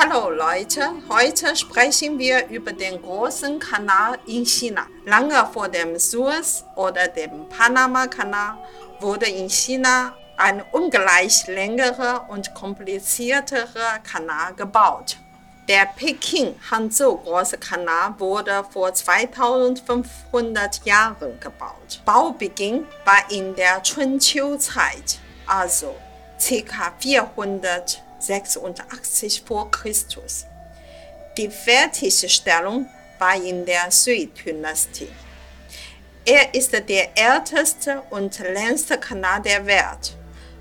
Hallo Leute, heute sprechen wir über den großen Kanal in China. Lange vor dem Suez- oder dem Panama-Kanal wurde in China ein ungleich längerer und komplizierterer Kanal gebaut. Der Peking-Hanzhou-Große Kanal wurde vor 2500 Jahren gebaut. Baubeginn war in der Chunqiu-Zeit, also ca. 486 vor Christus. Die Fertigstellung war in der Sui-Dynastie. Er ist der älteste und längste Kanal der Welt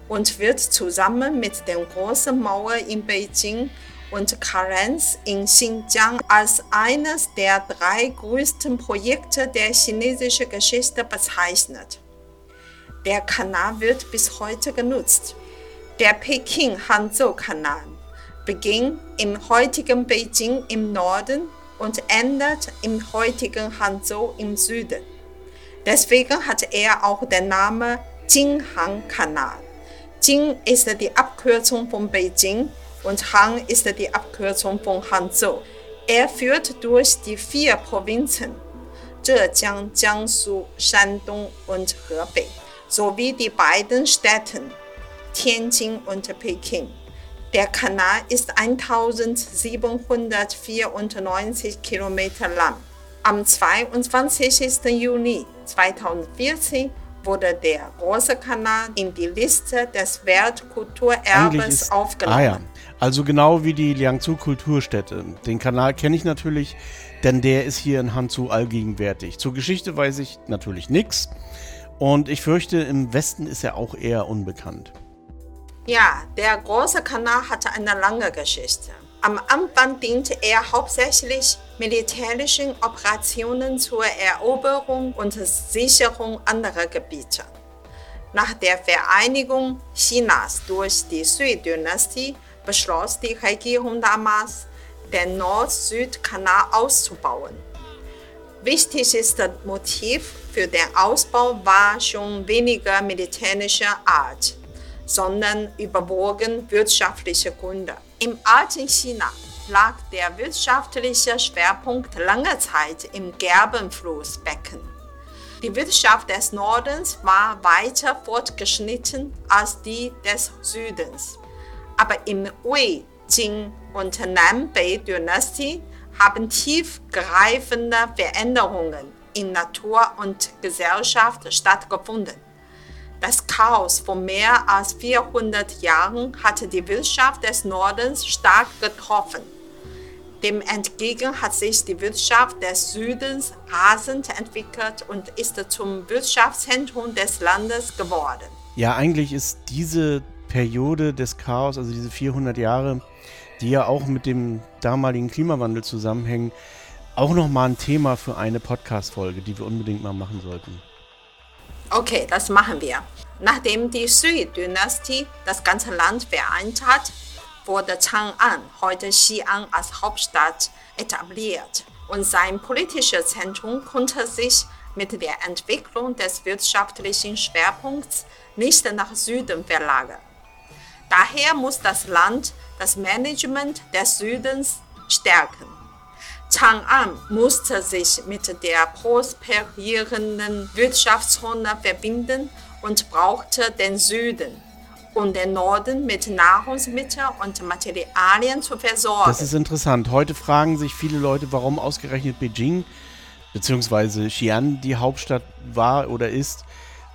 und wird zusammen mit der Großen Mauer in Beijing und Karenz in Xinjiang als eines der drei größten Projekte der chinesischen Geschichte bezeichnet. Der Kanal wird bis heute genutzt. Der Peking-Hanzhou-Kanal beginnt im heutigen Beijing im Norden und endet im heutigen Hanzhou im Süden. Deswegen hat er auch den Namen Jinghang-Kanal. Jing ist die Abkürzung von Beijing und Han ist die Abkürzung von Hanzhou. Er führt durch die vier Provinzen Zhejiang, Jiangsu, Shandong und Hebei sowie die beiden Städte Tianjin und Peking. Der Kanal ist 1794 Kilometer lang. Am 22. Juni 2014 wurde der Große Kanal in die Liste des Weltkulturerbes aufgenommen. Ah ja. Also genau wie die Liangzhu Kulturstätte. Den Kanal kenne ich natürlich, denn der ist hier in Hanzhou allgegenwärtig. Zur Geschichte weiß ich natürlich nichts. Und ich fürchte, im Westen ist er auch eher unbekannt. Ja, der große Kanal hatte eine lange Geschichte. Am Anfang diente er hauptsächlich militärischen Operationen zur Eroberung und Sicherung anderer Gebiete. Nach der Vereinigung Chinas durch die Sui-Dynastie beschloss die Regierung damals, den Nord-Süd-Kanal auszubauen. Wichtigstes Motiv für den Ausbau war schon weniger militärischer Art, sondern überwogen wirtschaftliche Gründe. Im alten China lag der wirtschaftliche Schwerpunkt lange Zeit im Gerbenflussbecken. Die Wirtschaft des Nordens war weiter fortgeschritten als die des Südens aber im Wei, Jing und Nanbei-Dynastie haben tiefgreifende Veränderungen in Natur und Gesellschaft stattgefunden. Das Chaos von mehr als 400 Jahren hatte die Wirtschaft des Nordens stark getroffen. Dem entgegen hat sich die Wirtschaft des Südens rasend entwickelt und ist zum Wirtschaftszentrum des Landes geworden. Ja, eigentlich ist diese Periode des Chaos, also diese 400 Jahre, die ja auch mit dem damaligen Klimawandel zusammenhängen, auch nochmal ein Thema für eine Podcast-Folge, die wir unbedingt mal machen sollten. Okay, das machen wir. Nachdem die Sui-Dynastie das ganze Land vereint hat, wurde Chang'an, heute Xi'an, als Hauptstadt etabliert und sein politisches Zentrum konnte sich mit der Entwicklung des wirtschaftlichen Schwerpunkts nicht nach Süden verlagern. Daher muss das Land das Management des Südens stärken. Chang'an musste sich mit der prosperierenden Wirtschaftszone verbinden und brauchte den Süden, um den Norden mit Nahrungsmitteln und Materialien zu versorgen. Das ist interessant. Heute fragen sich viele Leute, warum ausgerechnet Beijing bzw. Xi'an die Hauptstadt war oder ist.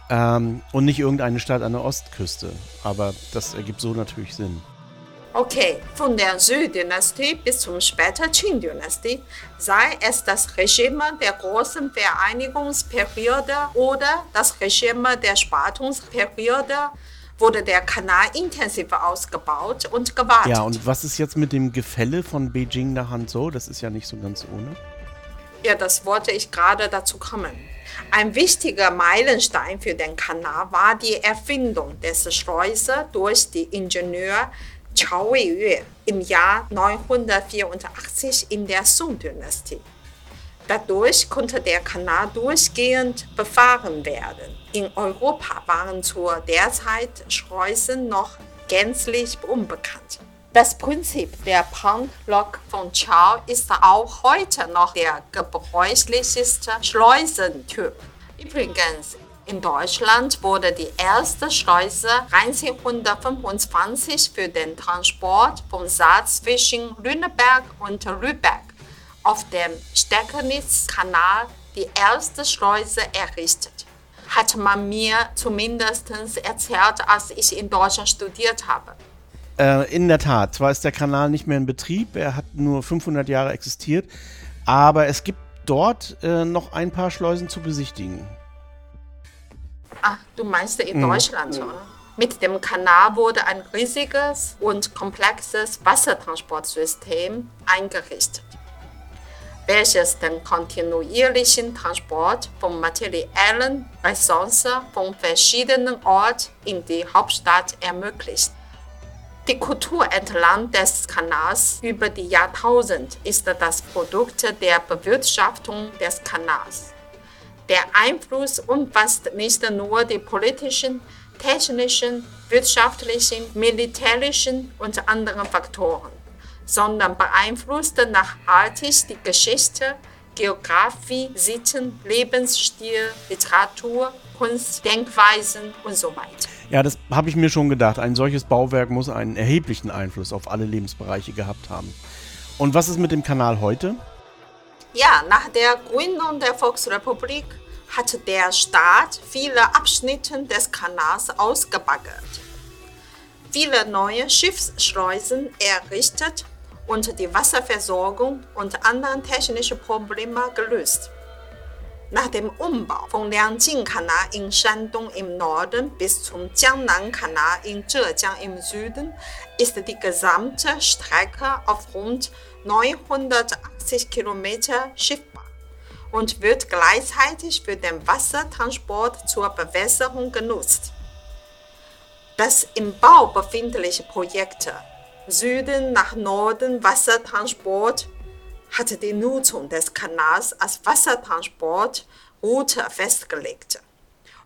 Ähm, und nicht irgendeine Stadt an der Ostküste. Aber das ergibt so natürlich Sinn. Okay, von der Sui-Dynastie bis zum später Qing-Dynastie, sei es das Regime der großen Vereinigungsperiode oder das Regime der Spaltungsperiode, wurde der Kanal intensiv ausgebaut und gewartet. Ja, und was ist jetzt mit dem Gefälle von Beijing nach Hanzhou? Das ist ja nicht so ganz ohne. Ja, das wollte ich gerade dazu kommen. Ein wichtiger Meilenstein für den Kanal war die Erfindung des Schleusers durch die Ingenieur Chao Weiyue im Jahr 984 in der Song-Dynastie. Dadurch konnte der Kanal durchgehend befahren werden. In Europa waren zur derzeit Schleusen noch gänzlich unbekannt. Das Prinzip der Pump-Lok von Chao ist auch heute noch der gebräuchlichste Schleusentyp. Übrigens, in Deutschland wurde die erste Schleuse 1925 für den Transport von Salz zwischen Lüneberg und Lübeck auf dem Steckernitz-Kanal die erste Schleuse errichtet. Hat man mir zumindest erzählt, als ich in Deutschland studiert habe. Äh, in der Tat, zwar ist der Kanal nicht mehr in Betrieb, er hat nur 500 Jahre existiert, aber es gibt dort äh, noch ein paar Schleusen zu besichtigen. Ach, du meinst in mhm. Deutschland, oder? Mit dem Kanal wurde ein riesiges und komplexes Wassertransportsystem eingerichtet, welches den kontinuierlichen Transport von materiellen Ressourcen von verschiedenen Orten in die Hauptstadt ermöglicht. Die Kultur entlang des Kanals über die Jahrtausende ist das Produkt der Bewirtschaftung des Kanals. Der Einfluss umfasst nicht nur die politischen, technischen, wirtschaftlichen, militärischen und anderen Faktoren, sondern beeinflusst nachhaltig die Geschichte, Geografie, Sitten, Lebensstil, Literatur, Kunst, Denkweisen und so weiter. Ja, das habe ich mir schon gedacht. Ein solches Bauwerk muss einen erheblichen Einfluss auf alle Lebensbereiche gehabt haben. Und was ist mit dem Kanal heute? Ja, nach der Gründung der Volksrepublik hat der Staat viele Abschnitte des Kanals ausgebaggert, viele neue Schiffsschleusen errichtet und die Wasserversorgung und andere technische Probleme gelöst. Nach dem Umbau vom Liangjin-Kanal in Shandong im Norden bis zum Jiangnan-Kanal in Zhejiang im Süden ist die gesamte Strecke auf rund 980 Kilometer schiffbar und wird gleichzeitig für den Wassertransport zur Bewässerung genutzt. Das im Bau befindliche Projekt Süden nach Norden Wassertransport hatte die Nutzung des Kanals als Wassertransportroute festgelegt,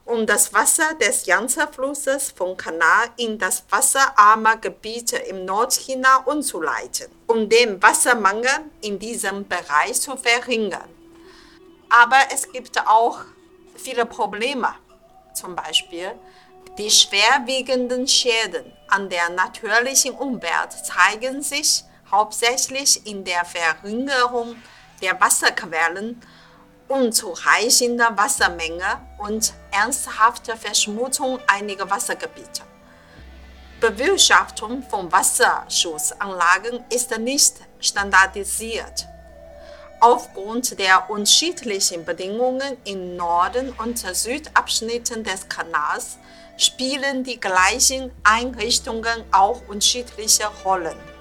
um das Wasser des Yangtze-Flusses vom Kanal in das wasserarme Gebiet im Nordchina umzuleiten, um den Wassermangel in diesem Bereich zu verringern. Aber es gibt auch viele Probleme, zum Beispiel die schwerwiegenden Schäden an der natürlichen Umwelt zeigen sich hauptsächlich in der Verringerung der Wasserquellen, unzureichender Wassermenge und ernsthafter Verschmutzung einiger Wassergebiete. Bewirtschaftung von Wasserschutzanlagen ist nicht standardisiert. Aufgrund der unterschiedlichen Bedingungen in Norden und Südabschnitten des Kanals spielen die gleichen Einrichtungen auch unterschiedliche Rollen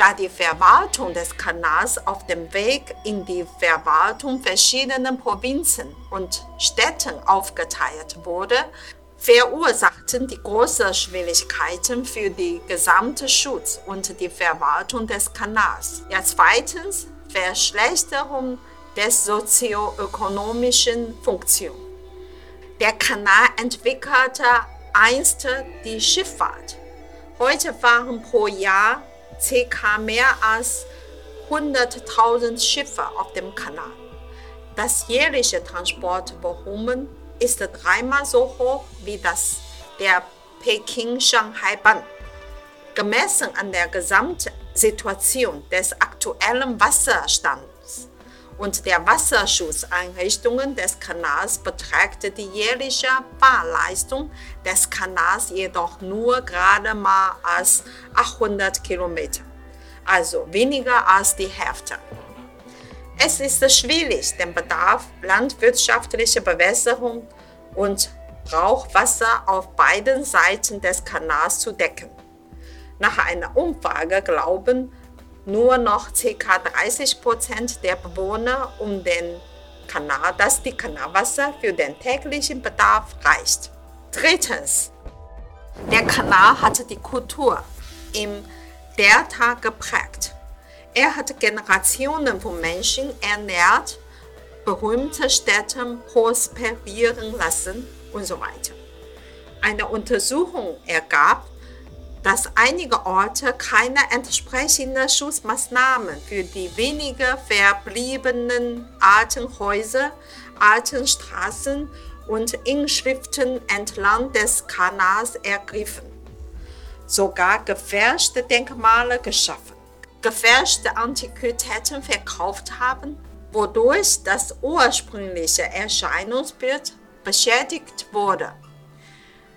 da die Verwaltung des Kanals auf dem Weg in die Verwaltung verschiedener Provinzen und Städten aufgeteilt wurde, verursachten die große Schwierigkeiten für die gesamte Schutz und die Verwaltung des Kanals. Ja, zweitens Verschlechterung des sozioökonomischen Funktion. Der Kanal entwickelte einst die Schifffahrt. Heute fahren pro Jahr ca. mehr als 100.000 Schiffe auf dem Kanal. Das jährliche Transportvolumen ist dreimal so hoch wie das der Peking-Shanghai-Bahn. Gemessen an der Gesamtsituation des aktuellen Wasserstands und der Wasserschutzeinrichtungen des Kanals beträgt die jährliche Fahrleistung des Kanals jedoch nur gerade mal als 800 Kilometer, also weniger als die Hälfte. Es ist schwierig, den Bedarf landwirtschaftlicher Bewässerung und Brauchwasser auf beiden Seiten des Kanals zu decken. Nach einer Umfrage glauben nur noch ca. 30 Prozent der Bewohner um den Kanal, dass die Kanalwasser für den täglichen Bedarf reicht. Drittens, der Kanal hat die Kultur im Delta geprägt. Er hat Generationen von Menschen ernährt, berühmte Städte prosperieren lassen und so weiter. Eine Untersuchung ergab, dass einige Orte keine entsprechenden Schutzmaßnahmen für die weniger verbliebenen alten Häuser, alten Straßen und Inschriften entlang des Kanals ergriffen. Sogar gefälschte Denkmale geschaffen, gefälschte Antiquitäten verkauft haben, wodurch das ursprüngliche Erscheinungsbild beschädigt wurde.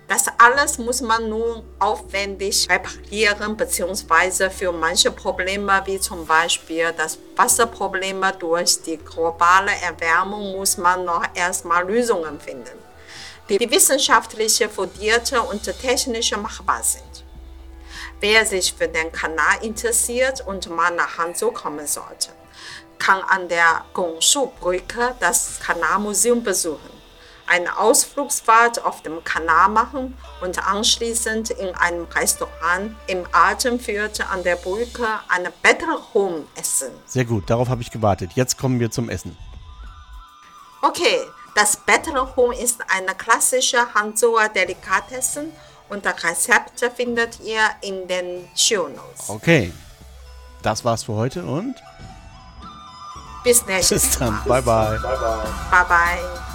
Das alles muss man nun aufwendig reparieren, beziehungsweise für manche Probleme, wie zum Beispiel das Wasserproblem durch die globale Erwärmung, muss man noch erstmal Lösungen finden, die wissenschaftlich fundierte und technisch machbar sind. Wer sich für den Kanal interessiert und mal nach Hanzhou kommen sollte, kann an der Gongshu-Brücke das Kanalmuseum besuchen eine Ausflugsfahrt auf dem Kanal machen und anschließend in einem Restaurant im Atemviertel an der Brücke eine Better Home essen. Sehr gut, darauf habe ich gewartet. Jetzt kommen wir zum Essen. Okay, das Better Home ist eine klassische Hanzhouer Delikatessen und das Rezept findet ihr in den Show Notes. Okay, das war's für heute und bis nächstes Mal. Bis dann, bye bye. Bye bye. bye, bye.